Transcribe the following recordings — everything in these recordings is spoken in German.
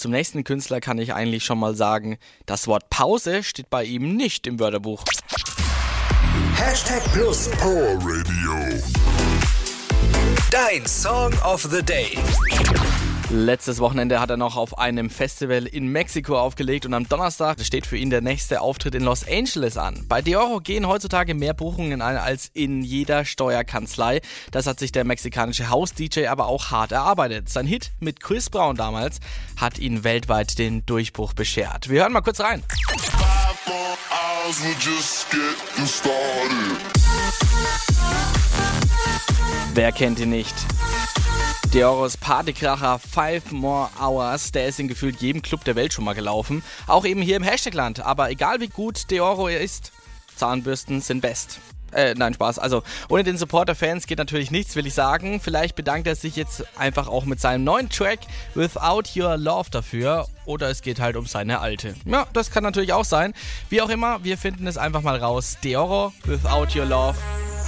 Zum nächsten Künstler kann ich eigentlich schon mal sagen, das Wort Pause steht bei ihm nicht im Wörterbuch. Hashtag Plus Power Radio. Dein Song of the Day. Letztes Wochenende hat er noch auf einem Festival in Mexiko aufgelegt und am Donnerstag steht für ihn der nächste Auftritt in Los Angeles an. Bei Dioro gehen heutzutage mehr Buchungen ein als in jeder Steuerkanzlei. Das hat sich der mexikanische Haus-DJ aber auch hart erarbeitet. Sein Hit mit Chris Brown damals hat ihn weltweit den Durchbruch beschert. Wir hören mal kurz rein. Wer kennt ihn nicht? Deoros Partykracher Five More Hours, der ist in gefühlt jedem Club der Welt schon mal gelaufen. Auch eben hier im Hashtagland. Aber egal wie gut Deoro er ist, Zahnbürsten sind best. Äh, nein, Spaß. Also, ohne den Support der Fans geht natürlich nichts, will ich sagen. Vielleicht bedankt er sich jetzt einfach auch mit seinem neuen Track Without Your Love dafür. Oder es geht halt um seine alte. Ja, das kann natürlich auch sein. Wie auch immer, wir finden es einfach mal raus. Deoro Without Your Love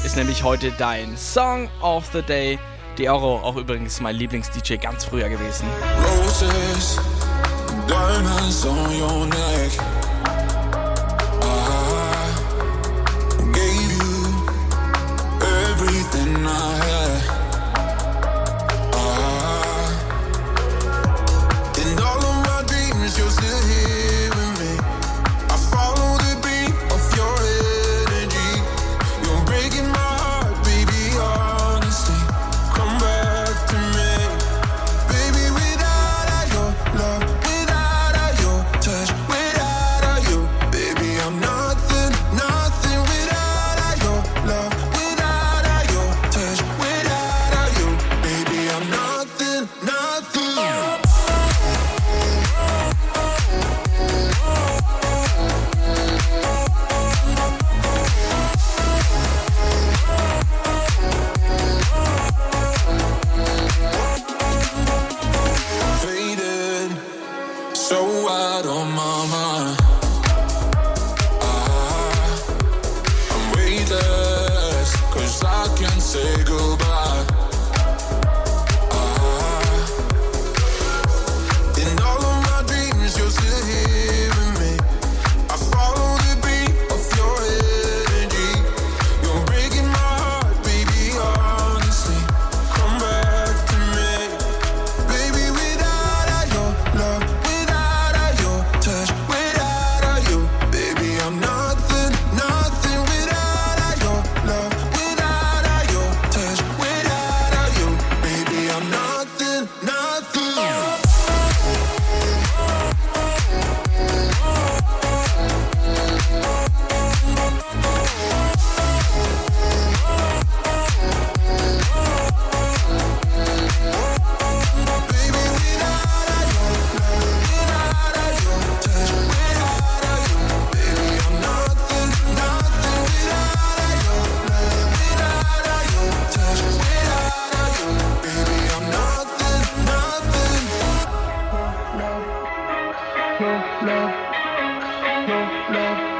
ist nämlich heute dein Song of the Day. Deoro, auch übrigens mein Lieblings-DJ ganz früher gewesen. Roses, diamonds on your neck. Say goodbye. No. No love, No love.